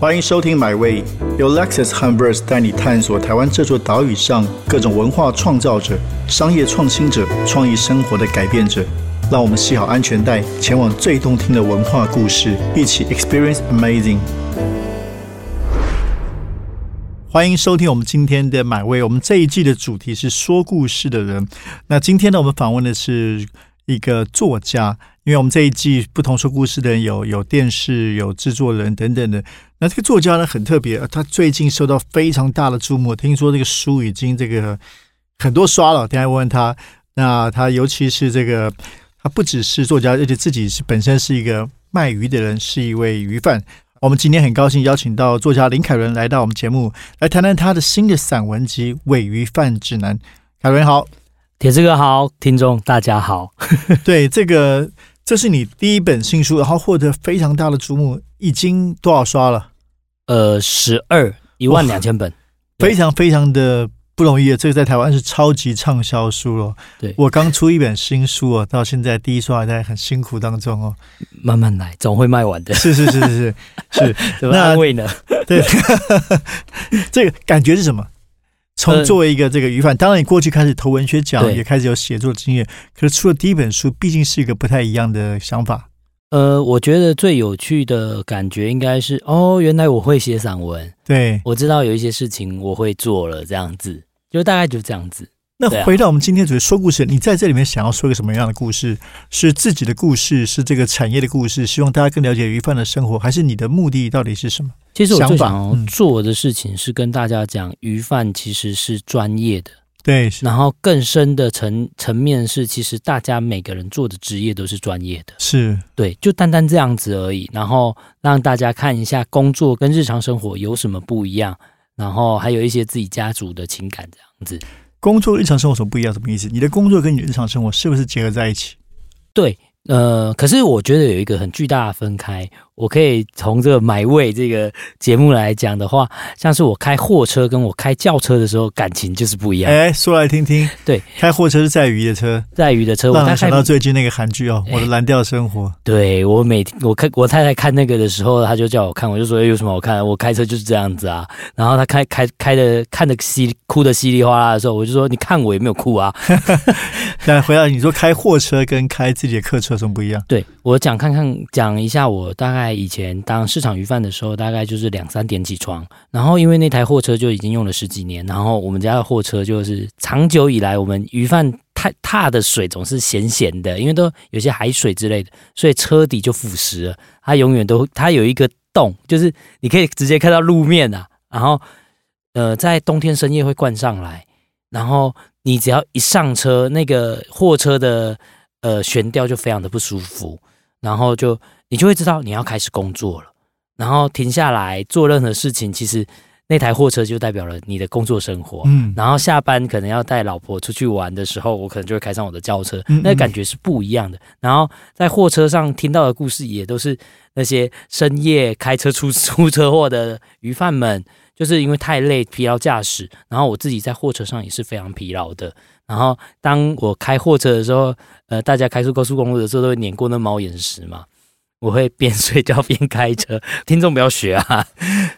欢迎收听《My Way》，由 Lexus h u m b e r s 带你探索台湾这座岛屿上各种文化创造者、商业创新者、创意生活的改变者。让我们系好安全带，前往最动听的文化故事，一起 Experience Amazing。欢迎收听我们今天的《My Way》，我们这一季的主题是说故事的人。那今天呢，我们访问的是一个作家。因为我们这一季不同说故事的人有有电视有制作人等等的，那这个作家呢很特别，他最近受到非常大的注目。听说这个书已经这个很多刷了，等下问问他。那他尤其是这个，他不只是作家，而且自己是本身是一个卖鱼的人，是一位鱼贩。我们今天很高兴邀请到作家林凯伦来到我们节目，来谈谈他的新的散文集《尾鱼贩指南》。凯伦好，铁子哥好，听众大家好。对这个。这是你第一本新书，然后获得非常大的瞩目，已经多少刷了？呃，十二一万两千本，非常非常的不容易。这个在台湾是超级畅销书了。对我刚出一本新书哦，到现在第一刷还在很辛苦当中哦，慢慢来，总会卖完的。是是是是是是，怎么安慰呢？对，这个感觉是什么？从作为一个这个鱼贩，当然你过去开始投文学奖，也开始有写作经验。可是出了第一本书，毕竟是一个不太一样的想法。呃，我觉得最有趣的感觉应该是，哦，原来我会写散文。对，我知道有一些事情我会做了，这样子，就大概就这样子。那回到我们今天主题说故事，你在这里面想要说一个什么样的故事？是自己的故事，是这个产业的故事？希望大家更了解鱼贩的生活，还是你的目的到底是什么？其实我最想做的事情是跟大家讲，鱼贩其实是专业的，对。然后更深的层层面是，其实大家每个人做的职业都是专业的，是对，就单单这样子而已。然后让大家看一下工作跟日常生活有什么不一样，然后还有一些自己家族的情感这样子。工作日常生活什么不一样？什么意思？你的工作跟你的日常生活是不是结合在一起？对，呃，可是我觉得有一个很巨大的分开。我可以从这个买位这个节目来讲的话，像是我开货车跟我开轿车的时候，感情就是不一样。哎，说来听听。对，开货车是在于的车，在于的车。我想到最近那个韩剧哦，《我的蓝调生活》。对我每天我看我太太看那个的时候，她就叫我看，我就说有什么好看？我开车就是这样子啊。然后她开开开的看的稀哭的稀里哗啦的时候，我就说你看我也没有哭啊。但回来你说开货车跟开自己的客车有什么不一样？对我讲看看讲一下我大概。在以前当市场鱼贩的时候，大概就是两三点起床，然后因为那台货车就已经用了十几年，然后我们家的货车就是长久以来，我们鱼贩踏踏的水总是咸咸的，因为都有些海水之类的，所以车底就腐蚀了。它永远都它有一个洞，就是你可以直接看到路面啊。然后呃，在冬天深夜会灌上来，然后你只要一上车，那个货车的呃悬吊就非常的不舒服，然后就。你就会知道你要开始工作了，然后停下来做任何事情，其实那台货车就代表了你的工作生活。嗯，然后下班可能要带老婆出去玩的时候，我可能就会开上我的轿车，那感觉是不一样的。然后在货车上听到的故事，也都是那些深夜开车出 出车祸的鱼贩们，就是因为太累疲劳驾驶。然后我自己在货车上也是非常疲劳的。然后当我开货车的时候，呃，大家开出高速公路的时候都会碾过那猫眼石嘛。我会边睡觉边开车，听众不要学啊！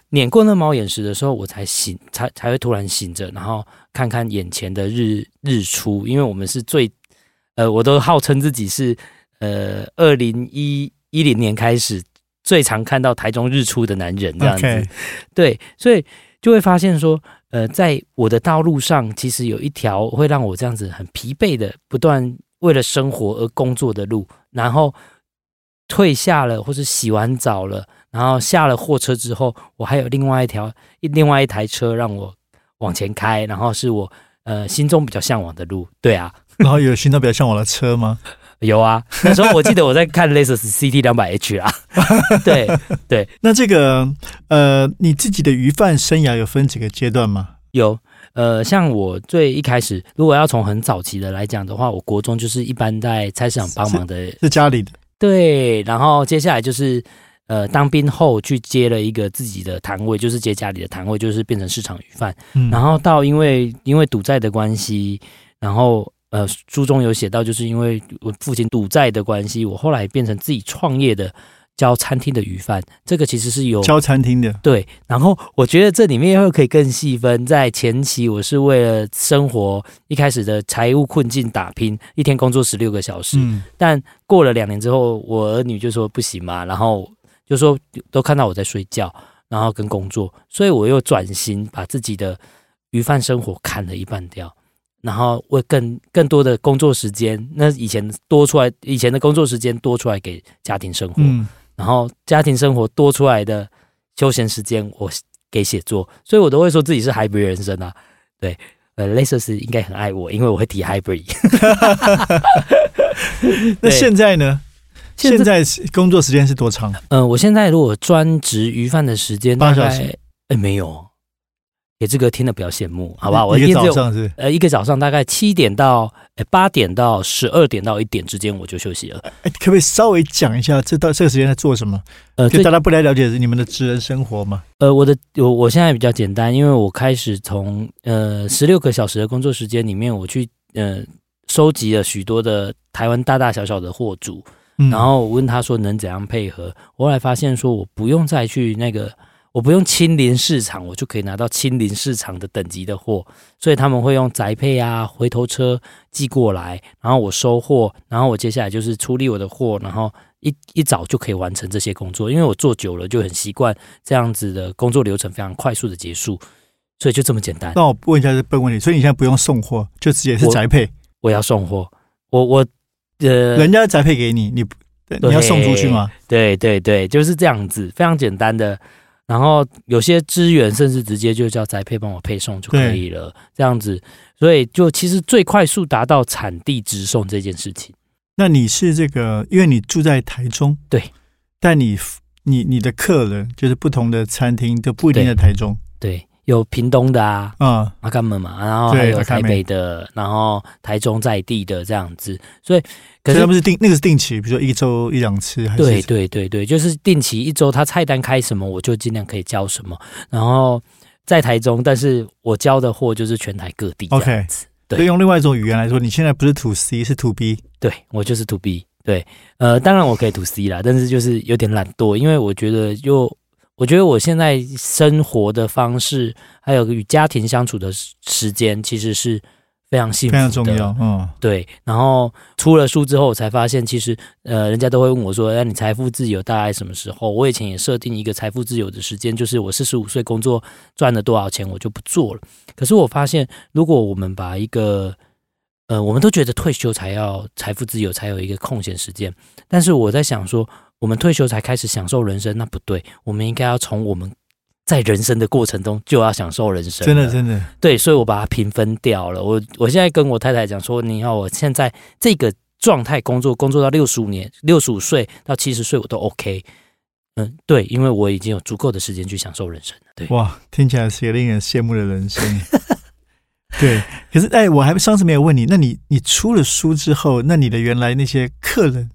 碾过那猫眼石的时候，我才醒，才才会突然醒着，然后看看眼前的日日出。因为我们是最，呃，我都号称自己是，呃，二零一一零年开始最常看到台中日出的男人，这样子。对，所以就会发现说，呃，在我的道路上，其实有一条会让我这样子很疲惫的，不断为了生活而工作的路，然后。退下了，或是洗完澡了，然后下了货车之后，我还有另外一条、另外一台车让我往前开，然后是我呃心中比较向往的路。对啊，然后有心中比较向往的车吗？有啊，那时候我记得我在看 Lexus CT 两百 H 啊。对对，那这个呃，你自己的鱼贩生涯有分几个阶段吗？有，呃，像我最一开始，如果要从很早期的来讲的话，我国中就是一般在菜市场帮忙的，是家里的。对，然后接下来就是，呃，当兵后去接了一个自己的摊位，就是接家里的摊位，就是变成市场鱼贩。然后到因为因为赌债的关系，然后呃，书中有写到，就是因为我父亲赌债的关系，我后来变成自己创业的教餐厅的鱼贩，这个其实是有教餐厅的，对。然后我觉得这里面又可以更细分，在前期我是为了生活一开始的财务困境打拼，一天工作十六个小时。嗯，但过了两年之后，我儿女就说不行嘛，然后就说都看到我在睡觉，然后跟工作，所以我又转型把自己的鱼贩生活砍了一半掉。然后为更更多的工作时间，那以前多出来，以前的工作时间多出来给家庭生活，嗯，然后家庭生活多出来的休闲时间，我给写作，所以我都会说自己是 hybrid 人生啊。对，呃，类似是应该很爱我，因为我会提 hybrid。那现在呢？现现在是工作时间是多长？嗯、我现在如果专职鱼贩的时间大八小时，哎，没有，给这个听的比较羡慕，好吧？我一个早上是呃一个早上大概七点到呃八点到十二点到一点之间我就休息了。哎，可不可以稍微讲一下这到这个时间在做什么？呃，最就大家不太了解你们的职人生活嘛？呃，我的我我现在比较简单，因为我开始从呃十六个小时的工作时间里面，我去呃收集了许多的台湾大大小小的货主，嗯，然后我问他说能怎样配合，我后来发现说我不用再去那个，我不用亲临市场，我就可以拿到亲临市场的等级的货，所以他们会用宅配啊、回头车寄过来，然后我收货，然后我接下来就是处理我的货，然后一一早就可以完成这些工作，因为我做久了就很习惯这样子的工作流程非常快速的结束，所以就这么简单。那我问一下这笨问题，所以你现在不用送货，就直接是宅配，我要送货，我我呃人家宅配给你，你不你要送出去吗？对对对，就是这样子，非常简单的。然后有些资源甚至直接就叫宅配帮我配送就可以了，这样子。所以就其实最快速达到产地直送这件事情。那你是这个，因为你住在台中，对，但你你你的客人就是不同的餐厅都不一定在台中对，有屏东的啊，啊、阿甘们嘛，然后还有台北的，然后台中在地的这样子。所以可可是是他们是定那个是定期，比如说一周一两次，还是对对对对，就是定期一周，他菜单开什么，我就尽量可以交什么。然后在台中，但是我交的货就是全台各地这 OK。对所以用另外一种语言来说，你现在不是 to C 是 to B，对我就是 to B，对，呃，当然我可以 to C 啦，但是就是有点懒惰，因为我觉得就我觉得我现在生活的方式，还有与家庭相处的时时间，其实是非常幸福的，非常重要。嗯，对，然后出了书之后，我才发现其实呃，人家都会问我说：“那你财富自由大概什么时候？”我以前也设定一个财富自由的时间，就是我四十五岁工作赚了多少钱，我就不做了。可是我发现，如果我们把一个呃，我们都觉得退休才要财富自由，才有一个空闲时间，但是我在想说，我们退休才开始享受人生，那不对，我们应该要从我们在人生的过程中就要享受人生，真的真的，对，所以我把它平分掉了。我我现在跟我太太讲说，你要我现在这个状态工作，工作到六十五年，六十五岁到七十岁我都 OK。嗯，对，因为我已经有足够的时间去享受人生了。对，哇，听起来是一个令人羡慕的人生。对，可是哎，我还上次没有问你，那你你出了书之后，那你的原来那些客人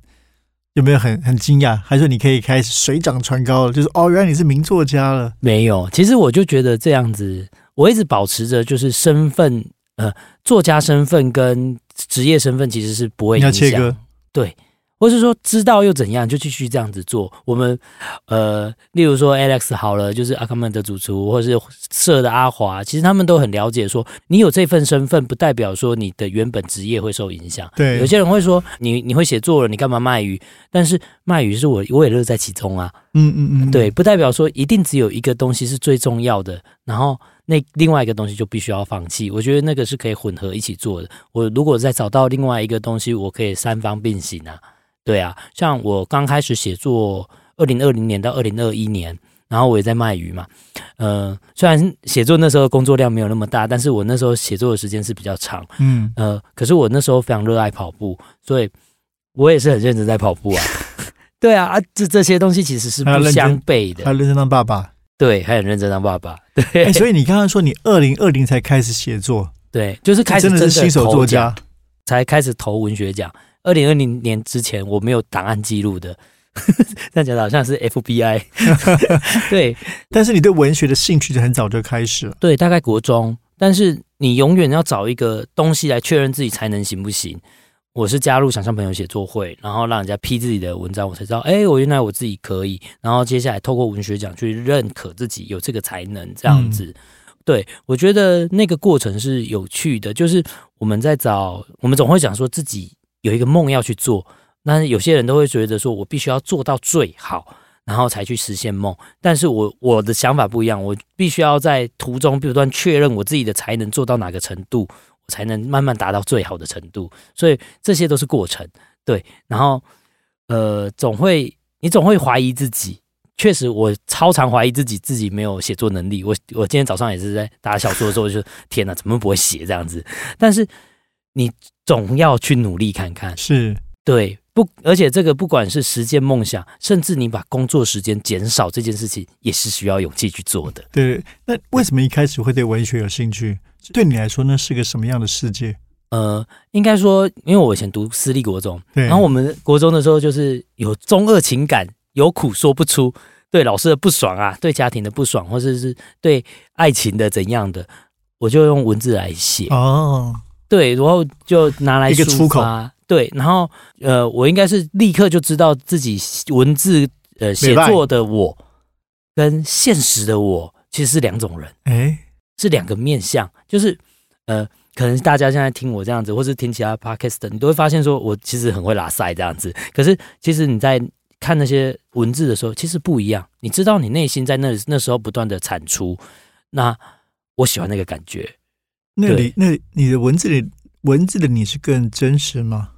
有没有很很惊讶？还是说你可以开始水涨船高了？就是哦，原来你是名作家了。没有。其实我就觉得这样子，我一直保持着就是身份，呃，作家身份跟职业身份其实是不会你要影响切割。对，或是说知道又怎样，就继续这样子做。我们呃，例如说 Alex 好了，就是阿康曼的主厨，或者是社的阿华，其实他们都很了解说，你有这份身份，不代表说你的原本职业会受影响。对，有些人会说，你你会写作了，你干嘛卖鱼？但是卖鱼是我我也乐在其中啊。嗯嗯嗯，对，不代表说一定只有一个东西是最重要的，然后那另外一个东西就必须要放弃。我觉得那个是可以混合一起做的。我如果再找到另外一个东西，我可以三方并行啊。对啊，像我刚开始写作，二零二零年到二零二一年，然后我也在卖鱼嘛。呃，虽然写作那时候工作量没有那么大，但是我那时候写作的时间是比较长。嗯，呃，可是我那时候非常热爱跑步，所以我也是很认真在跑步啊。对啊，啊，这这些东西其实是不相悖的还。认真当爸爸。对，还很认真当爸爸。对、哎，所以你刚刚说你二零二零才开始写作，对，就是开始真的是新手作家。才开始投文学奖。二零二零年之前我没有档案记录的，这样讲的好像是 FBI。对但是你对文学的兴趣就很早就开始了。对，大概国中，但是你永远要找一个东西来确认自己才能行不行。我是加入想象朋友写作会，然后让人家批自己的文章，我才知道，哎，我原来我自己可以。然后接下来透过文学奖去认可自己有这个才能，这样子。对我觉得那个过程是有趣的，就是我们在找，我们总会讲说自己有一个梦要去做，那有些人都会觉得说我必须要做到最好，然后才去实现梦。但是我我的想法不一样，我必须要在途中不断确认我自己的才能做到哪个程度。我才能慢慢达到最好的程度，所以这些都是过程，对。然后，呃，总会你总会怀疑自己，确实我超常怀疑自己，自己没有写作能力。我我今天早上也是在打小说的时候，就天哪，怎么不会写这样子？但是你总要去努力看看，是对不？而且这个不管是实践梦想，甚至你把工作时间减少这件事情，也是需要勇气去做的。对，那为什么一开始会对文学有兴趣？对你来说，那是个什么样的世界？呃，应该说，因为我以前读私立国中，然后我们国中的时候，就是有中二情感，有苦说不出，对老师的不爽啊，对家庭的不爽，或者是对爱情的怎样的，我就用文字来写哦。对，然后就拿来一个出口，对，然后呃，我应该是立刻就知道自己文字呃写作的我跟现实的我其实是两种人，哎。是两个面相，就是呃，可能大家现在听我这样子，或是听其他 podcast，你都会发现说我其实很会拉塞这样子。可是其实你在看那些文字的时候，其实不一样。你知道你内心在那那时候不断的产出，那我喜欢那个感觉。那里那你的文字里文字的你是更真实吗？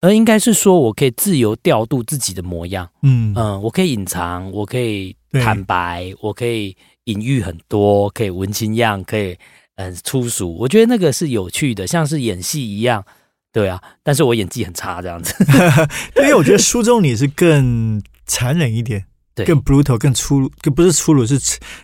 而应该是说我可以自由调度自己的模样。嗯嗯，我可以隐藏，我可以坦白，我可以。隐喻很多，可以文青样，可以嗯粗俗，我觉得那个是有趣的，像是演戏一样，对啊。但是我演技很差，这样子。因为我觉得书中你是更残忍一点，对，更 brutal，更粗鲁，更不是粗鲁，是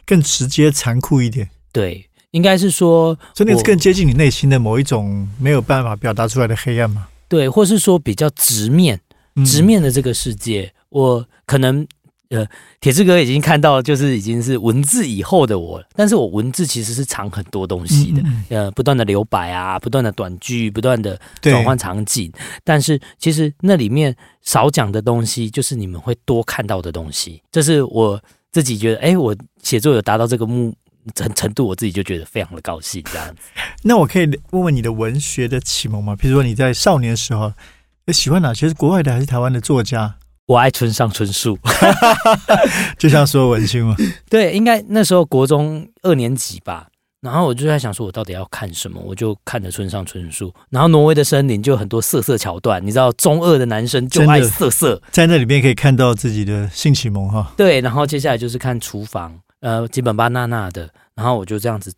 更直接、残酷一点。对，应该是说，真的是更接近你内心的某一种没有办法表达出来的黑暗吗？对，或是说比较直面、直面的这个世界，我可能。呃，铁志哥已经看到，就是已经是文字以后的我了。但是我文字其实是藏很多东西的，呃，不断的留白啊，不断的短句，不断的转换场景。但是其实那里面少讲的东西，就是你们会多看到的东西。这是我自己觉得，哎，我写作有达到这个目程程度，我自己就觉得非常的高兴。这样子，那我可以问问你的文学的启蒙吗？比如说你在少年时候，喜欢哪些是国外的还是台湾的作家？我爱村上春树，就像说文青嘛。对，应该那时候国中二年级吧。然后我就在想，说我到底要看什么？我就看着村上春树。然后挪威的森林就很多色色桥段，你知道，中二的男生就爱色色，在那里面可以看到自己的性启蒙哈。对，然后接下来就是看厨房，呃，基本巴娜娜的。然后我就这样子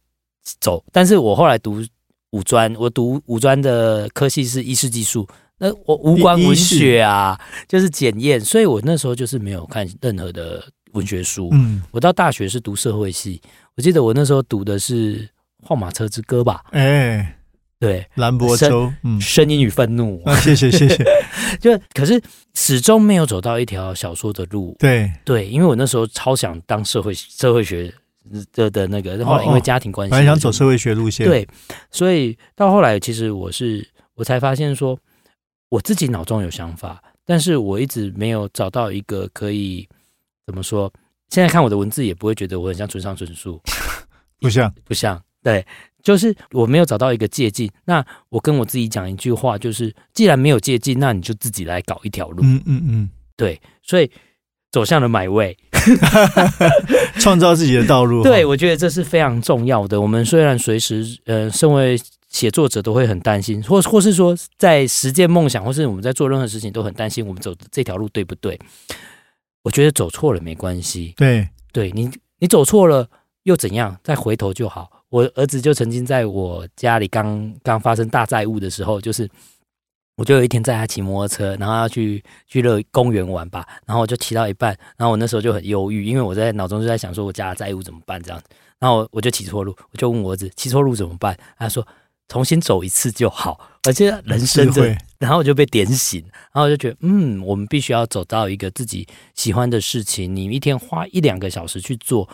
走。但是我后来读五专，我读五专的科系是医师技术。那我无关文学啊，就是检验，所以我那时候就是没有看任何的文学书。嗯，我到大学是读社会系，我记得我那时候读的是《画马车之歌》吧？哎，对，兰博州，嗯，声音与愤怒。谢谢谢谢。就可是始终没有走到一条小说的路。对对，因为我那时候超想当社会社会学的的那个，后来因为家庭关系，本来想走社会学路线。对，所以到后来，其实我是我才发现说。我自己脑中有想法，但是我一直没有找到一个可以怎么说？现在看我的文字也不会觉得我很像村上春树，不 像不像。对，就是我没有找到一个借鉴。那我跟我自己讲一句话，就是既然没有借鉴，那你就自己来搞一条路。嗯嗯嗯，对，所以走向了买位，创造自己的道路。对，我觉得这是非常重要的。我们虽然随时，呃，身为。写作者都会很担心，或或是说在实践梦想，或是我们在做任何事情都很担心，我们走这条路对不对？我觉得走错了没关系，对，对你你走错了又怎样？再回头就好。我儿子就曾经在我家里刚刚发生大债务的时候，就是我就有一天在他骑摩托车，然后要去去乐公园玩吧，然后我就骑到一半，然后我那时候就很忧郁，因为我在脑中就在想说我家的债务怎么办这样子，然后我就骑错路，我就问我儿子骑错路怎么办？他说。重新走一次就好，而且人生的，然后我就被点醒，然后我就觉得，嗯，我们必须要走到一个自己喜欢的事情，你一天花一两个小时去做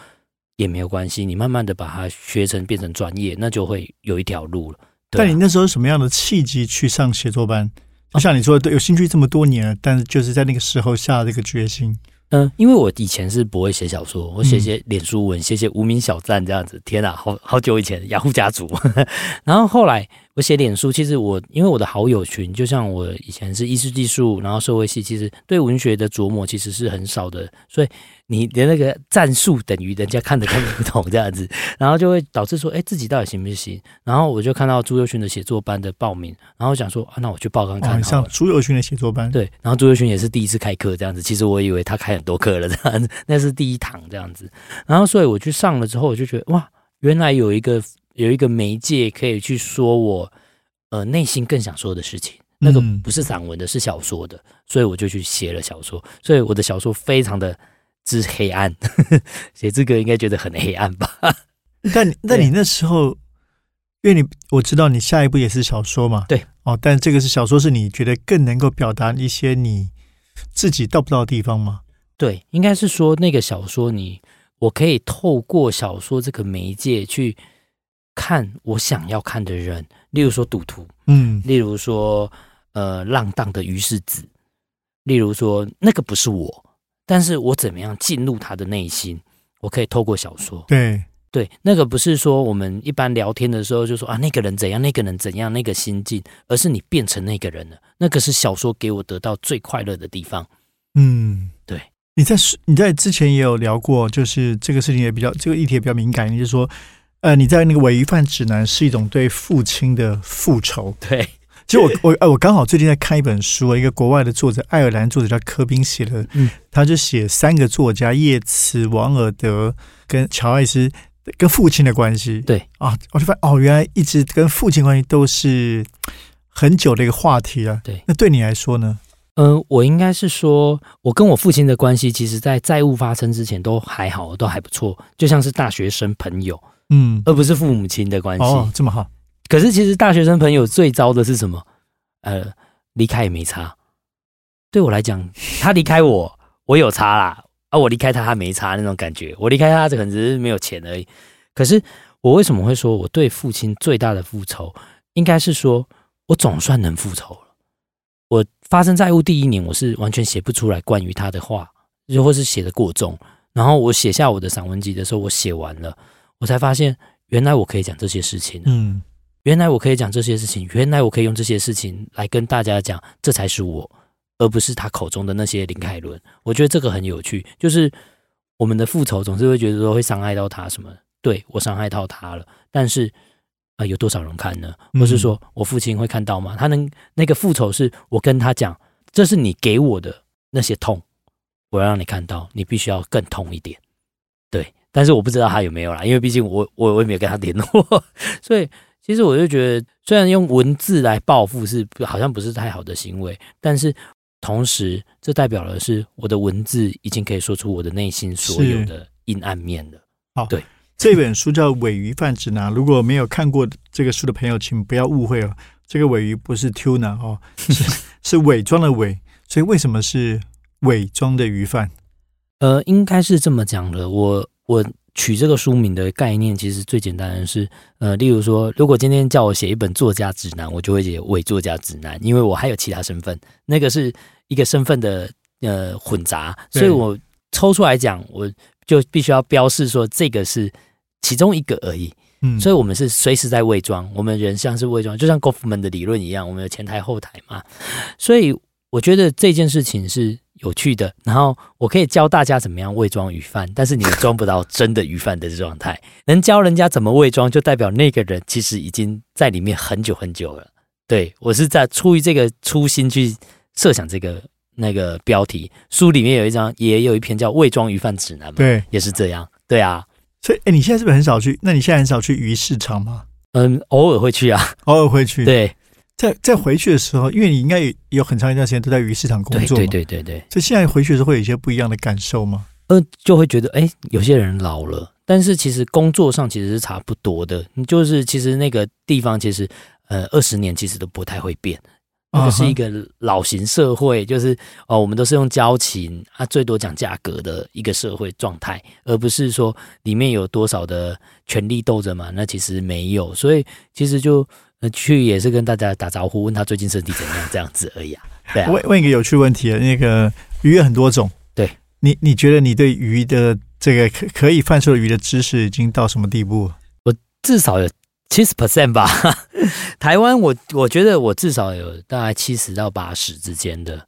也没有关系，你慢慢的把它学成变成专业，那就会有一条路了。但你那时候什么样的契机去上写作班？就像你说的，有兴趣这么多年了，但是就是在那个时候下这个决心。嗯，因为我以前是不会写小说，我写写脸书文，写写无名小站这样子。天哪，好好久以前，雅虎家族。然后后来我写脸书，其实我因为我的好友群，就像我以前是艺术技术，然后社会系，其实对文学的琢磨其实是很少的，所以。你的那个战术等于人家看的看不懂这样子，然后就会导致说，哎，自己到底行不行？然后我就看到朱友勋的写作班的报名，然后想说，啊，那我去报看看。像朱友勋的写作班，对，然后朱友勋也是第一次开课这样子，其实我以为他开很多课了这样子，那是第一堂这样子。然后所以我去上了之后，我就觉得，哇，原来有一个有一个媒介可以去说我呃内心更想说的事情，那个不是散文的，是小说的，所以我就去写了小说。所以我的小说非常的。之黑暗，写这个应该觉得很黑暗吧？但 那你那时候，因为你我知道你下一步也是小说嘛，对哦，但这个是小说，是你觉得更能够表达一些你自己到不到的地方吗？对，应该是说那个小说，你我可以透过小说这个媒介去看我想要看的人，例如说赌徒，嗯，例如说呃浪荡的于世子，例如说那个不是我。但是我怎么样进入他的内心？我可以透过小说。对对，那个不是说我们一般聊天的时候就说啊，那个人怎样，那个人怎样，那个心境，而是你变成那个人了。那个是小说给我得到最快乐的地方。嗯，对。你在你在之前也有聊过，就是这个事情也比较这个议题也比较敏感，就是说，呃，你在那个伪鱼贩指南是一种对父亲的复仇。对。其实我我呃我刚好最近在看一本书，一个国外的作者，爱尔兰作者叫柯宾写的，嗯，他就写三个作家叶慈、王尔德跟乔艾斯跟父亲的关系。对啊，我就发现哦，原来一直跟父亲关系都是很久的一个话题啊。对，那对你来说呢？嗯，我应该是说，我跟我父亲的关系，其实在债务发生之前都还好，都还不错，就像是大学生朋友，嗯，而不是父母亲的关系。哦，这么好。可是，其实大学生朋友最糟的是什么？呃，离开也没差。对我来讲，他离开我，我有差啦。啊，我离开他，他没差那种感觉。我离开他，可能只是没有钱而已。可是，我为什么会说我对父亲最大的复仇，应该是说我总算能复仇了。我发生债务第一年，我是完全写不出来关于他的话，又或是写的过重。然后我写下我的散文集的时候，我写完了，我才发现原来我可以讲这些事情。嗯。原来我可以讲这些事情，原来我可以用这些事情来跟大家讲，这才是我，而不是他口中的那些林凯伦。我觉得这个很有趣，就是我们的复仇总是会觉得说会伤害到他什么，对我伤害到他了，但是啊，有多少人看呢？或是说我父亲会看到吗？他能那个复仇是我跟他讲，这是你给我的那些痛，我要让你看到，你必须要更痛一点。对，但是我不知道他有没有啦，因为毕竟我我我也没有跟他联络，所以。其实我就觉得，虽然用文字来报复是好像不是太好的行为，但是同时这代表的是我的文字已经可以说出我的内心所有的阴暗面了。好，对，这本书叫《伪鱼贩指南》，如果没有看过这个书的朋友，请不要误会哦，这个尾鱼不是 tuna 哦，是 是伪装的伪，所以为什么是伪装的鱼贩？呃，应该是这么讲的，我我。取这个书名的概念，其实最简单的是，呃，例如说，如果今天叫我写一本作家指南，我就会写伪作家指南，因为我还有其他身份，那个是一个身份的呃混杂，所以我抽出来讲，我就必须要标示说这个是其中一个而已。嗯，所以我们是随时在伪装，我们人像是伪装，就像 Goffman 的理论一样，我们有前台后台嘛，所以我觉得这件事情是。有趣的，然后我可以教大家怎么样伪装鱼贩，但是你们装不到真的鱼贩的状态。能教人家怎么伪装，就代表那个人其实已经在里面很久很久了。对我是在出于这个初心去设想这个那个标题。书里面有一张，也有一篇叫《伪装鱼贩指南》嘛，对，也是这样。对啊，所以哎，你现在是不是很少去？那你现在很少去鱼市场吗？嗯，偶尔会去啊，偶尔会去。对。在在回去的时候，因为你应该有很长一段时间都在鱼市场工作，对对对对对。所以现在回去的时候会有一些不一样的感受吗？呃，就会觉得哎，有些人老了，但是其实工作上其实是差不多的。你就是其实那个地方其实呃二十年其实都不太会变，那个是一个老型社会，就是哦我们都是用交情啊，最多讲价格的一个社会状态，而不是说里面有多少的权力斗争嘛。那其实没有，所以其实就。呃，去也是跟大家打招呼，问他最近身体怎样，这样子而已啊。对啊，问问一个有趣问题啊，那个鱼有很多种，对你你觉得你对鱼的这个可可以贩售鱼的知识已经到什么地步？我至少有七十 percent 吧。台湾我我觉得我至少有大概七十到八十之间的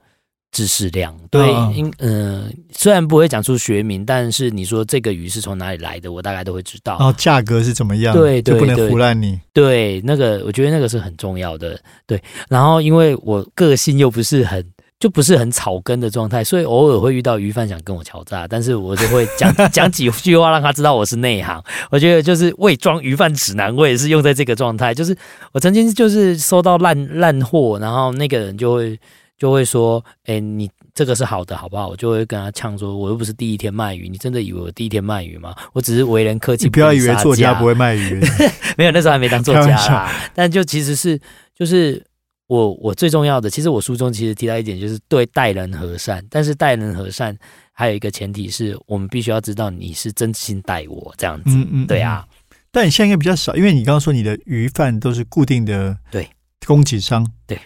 知识量。对，嗯因嗯、呃，虽然不会讲出学名，但是你说这个鱼是从哪里来的，我大概都会知道。然后价格是怎么样？对对就不能对胡乱你。对，那个我觉得那个是很重要的。对，然后因为我个性又不是很。就不是很草根的状态，所以偶尔会遇到鱼贩想跟我敲诈，但是我就会讲 讲几句话让他知道我是内行。我觉得就是伪装鱼贩指南，我也是用在这个状态。就是我曾经就是收到烂烂货，然后那个人就会就会说：“哎、你这个是好的，好不好？”我就会跟他呛说：“我又不是第一天卖鱼，你真的以为我第一天卖鱼吗？我只是为人客气，你不要以为作家不会。”会卖鱼，没有，那时候还没当作家啦。但就其实是，就是我我最重要的，其实我书中其实提到一点，就是对待人和善。但是待人和善还有一个前提是我们必须要知道你是真心待我这样子。嗯嗯，对啊，但你现在应该比较少，因为你刚刚说你的鱼贩都是固定的，对，供给商，对，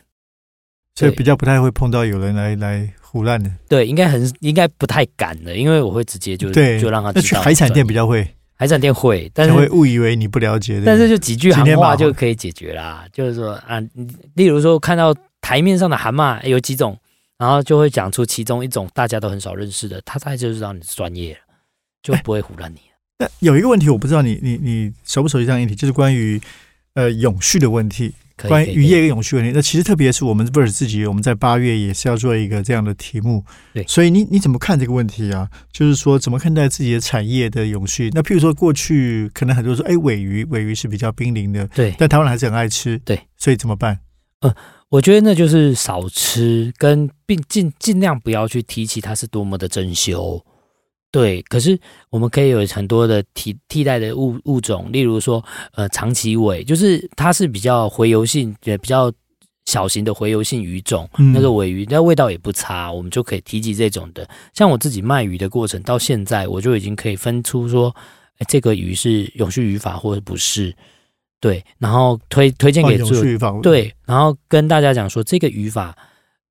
所以比较不太会碰到有人来来胡乱的。对，应该很应该不太敢的，因为我会直接就对，就让他那去知道。海产店比，较会，海产店会，但是会误以为你不了解的。但是就几句行话就可以解决啦。就是说啊，你例如说看到台面上的蛤蟆有几种，然后就会讲出其中一种大家都很少认识的，他大概就知道你是专业了，就不会胡乱你。那有一个问题，我不知道你你你熟不熟悉这样一题，就是关于呃永续的问题，关于渔业跟永续问题。那其实特别是我们 Verse 自己，我们在八月也是要做一个这样的题目。对所以你你怎么看这个问题啊？就是说怎么看待自己的产业的永续？那譬如说过去可能很多人说，哎，尾鱼尾鱼是比较濒临的，对，但台湾人还是很爱吃，对，所以怎么办？我觉得那就是少吃，跟并尽尽量不要去提起它是多么的珍馐。对，可是我们可以有很多的替替代的物物种，例如说，呃，长鳍尾，就是它是比较洄游性，也比较小型的洄游性鱼种，嗯那个尾鱼，那味道也不差，我们就可以提及这种的。像我自己卖鱼的过程到现在，我就已经可以分出说，哎，这个鱼是永续渔法或者不是，对，然后推推荐哦给做永续渔法，对，然后跟大家讲说这个语法，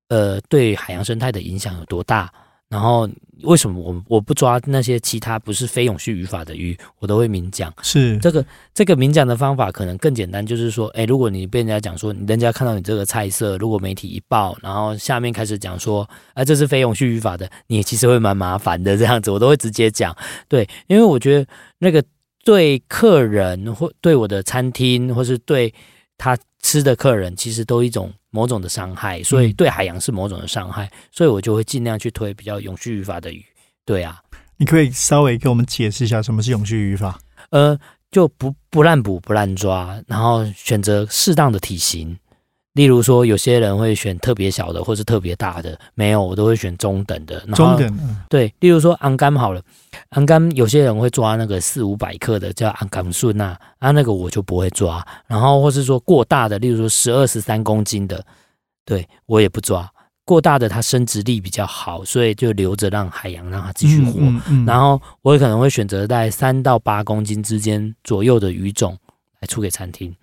呃，对海洋生态的影响有多大，然后为什么我我不抓那些其他不是非永续语法的鱼，我都会明讲。是这个这个明讲的方法可能更简单，就是说，哎，如果你被人家讲说，人家看到你这个菜色，如果媒体一报，然后下面开始讲说，啊，这是非永续语法的，你其实会蛮麻烦的，这样子我都会直接讲。对，因为我觉得那个对客人或对我的餐厅，或是对他吃的客人，其实都一种某种的伤害，所以嗯对海洋是某种的伤害，所以我就会尽量去推比较永续语法的鱼。对啊，你可以稍微给我们解释一下什么是永续语法？呃，就不不滥捕不滥抓，然后选择适当的体型。例如说，有些人会选特别小的，或是特别大的，没有，我都会选中等的。然后中等，嗯对，例如说安甘好了，安甘有些人会抓那个四五百克的叫安甘顺那，啊那个我就不会抓。然后或是说过大的，例如说十二十三公斤的，对我也不抓。过大的它生殖力比较好，所以就留着让海洋让它继续活。嗯嗯然后我也可能会选择在三到八公斤之间左右的鱼种来出给餐厅，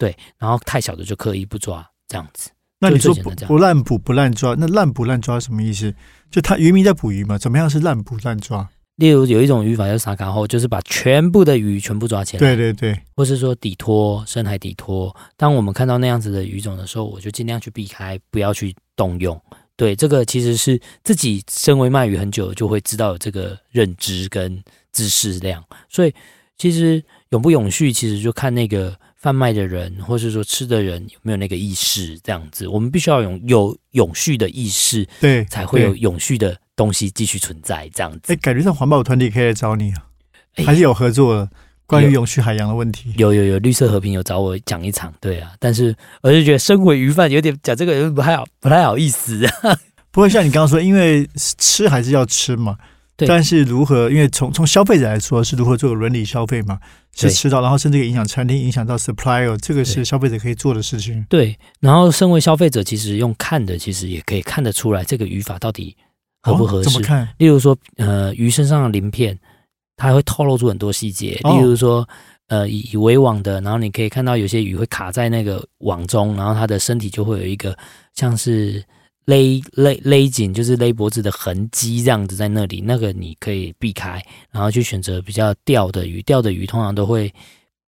对，然后太小的就刻意不抓，这样子。那你说不不滥捕不滥抓，那滥捕滥抓是什么意思？就他渔民在捕鱼嘛，怎么样是滥捕滥抓？例如有一种语法叫撒卡后，就是把全部的鱼全部抓起来，对对对，或是说底拖深海底拖。当我们看到那样子的鱼种的时候，我就尽量去避开，不要去动用。对，这个其实是自己身为卖鱼很久，就会知道有这个认知跟知识量。所以其实永不永续，其实就看那个贩卖的人，或是说吃的人有没有那个意识。这样子，我们必须要有有永续的意识，对，才会有。永续的东西继续存在。这样子哎，，感觉上环保团体可以来找你啊，哎还是有合作的，关于永续海洋的问题。有有有，绿色和平有找我讲一场，对啊，但是我就觉得身为鱼贩有点讲这个不太好，不太好意思。不过像你刚刚说，因为吃还是要吃嘛，对但是如何？因为从从消费者来说，是如何做伦理消费嘛，是吃到，然后甚至影响餐厅，影响到 supplier，这个是消费者可以做的事情。对，然后身为消费者，其实用看的，其实也可以看得出来这个语法到底合不合适。哦怎么看？例如说，呃，鱼身上的鳞片，它会透露出很多细节，哦例如说，呃，以以围网的，然后你可以看到有些鱼会卡在那个网中，然后它的身体就会有一个像是勒勒勒紧，就是勒脖子的痕迹这样子在那里，那个你可以避开，然后去选择比较钓的鱼，钓的鱼通常都会。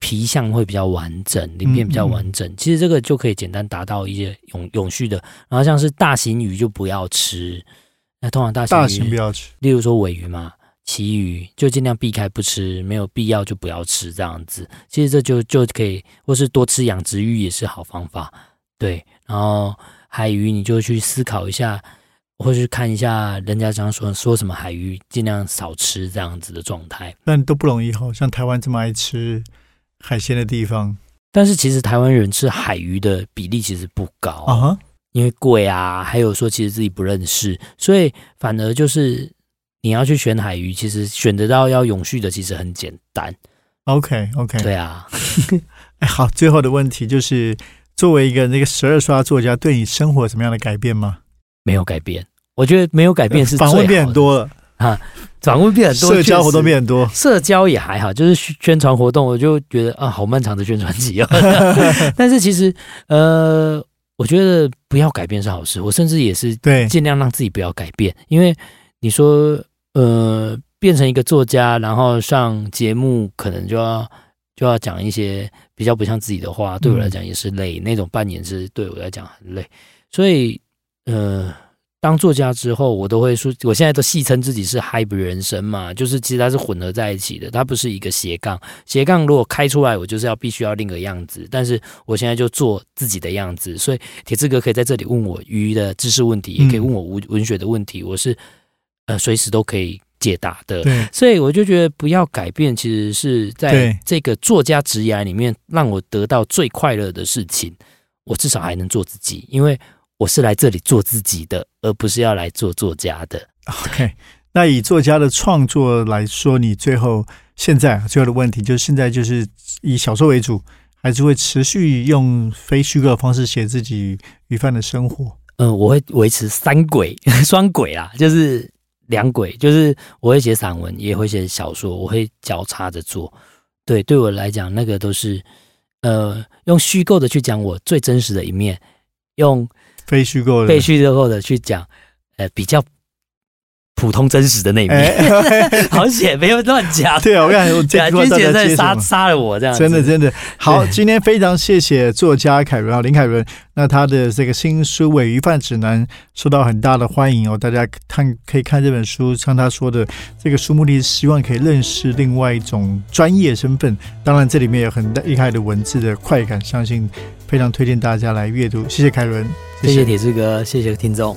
皮相会比较完整，鳞片比较完整，其实这个就可以简单达到一些永永续的。然后像是大型鱼就不要吃，那通常大型鱼大型不要吃。例如说尾鱼嘛、旗鱼，就尽量避开不吃，没有必要就不要吃这样子。其实这就就可以，或是多吃养殖鱼也是好方法。对，然后海鱼你就去思考一下，或是看一下人家常说说什么海鱼尽量少吃这样子的状态。但都不容易哈，像台湾这么爱吃海鲜的地方但是其实台湾人吃海鱼的比例其实不高啊哈，因为贵啊，还有说其实自己不认识，所以反而就是你要去选海鱼，其实选得到要永续的，其实很简单。OK OK，对啊，哎，好，最后的问题就是，作为一个那个十二刷作家，对你生活有什么样的改变吗？没有改变，我觉得没有改变是访问变很很，多了，访问变很多，社交活动变很多，社交也还好，就是宣宣传活动，我就觉得啊，好漫长的宣传期啊。但是其实呃，我觉得不要改变是好事，我甚至也是对，尽量让自己不要改变，因为你说呃变成一个作家，然后上节目，可能就要就要讲一些比较不像自己的话，对我来讲也是累，那种扮演是对我来讲很累，所以呃。当作家之后，我都会说，我现在都戏称自己是 hybrid 人生嘛，就是其实它是混合在一起的，它不是一个斜杠。斜杠如果开出来，我就是要必须要另一个样子，但是我现在就做自己的样子，所以铁志哥可以在这里问我鱼的知识问题，也可以问我文文学的问题，我是呃随时都可以解答的。对，所以我就觉得不要改变，其实是在这个作家职涯里面让我得到最快乐的事情。我至少还能做自己，因为我是来这里做自己的，而不是要来做作家的。OK，那以作家的创作来说，你最后现在最后的问题就是，现在就是以小说为主，还是会持续用非虚构的方式写自己鱼贩的生活？嗯，我会维持三轨、双轨啊，就是两轨，就是我会写散文，也会写小说，我会交叉着做。对，对我来讲，那个都是呃用虚构的去讲我最真实的一面，用非虚构的非虚构的去讲呃比较普通真实的那一面。哎，好写，没有乱讲。对啊，我看我对啊，这句话君姐大家接什在杀？杀了我这样子，真的，真的好，今天非常谢谢作家凯伦啊，林凯伦。那他的这个新书《尾鱼贩指南》受到很大的欢迎哦，大家看可以看这本书，像他说的，这个书目的是希望可以认识另外一种专业身份。当然，这里面有很厉害的文字的快感，相信非常推荐大家来阅读。谢谢凯伦，谢谢铁志哥，谢谢听众。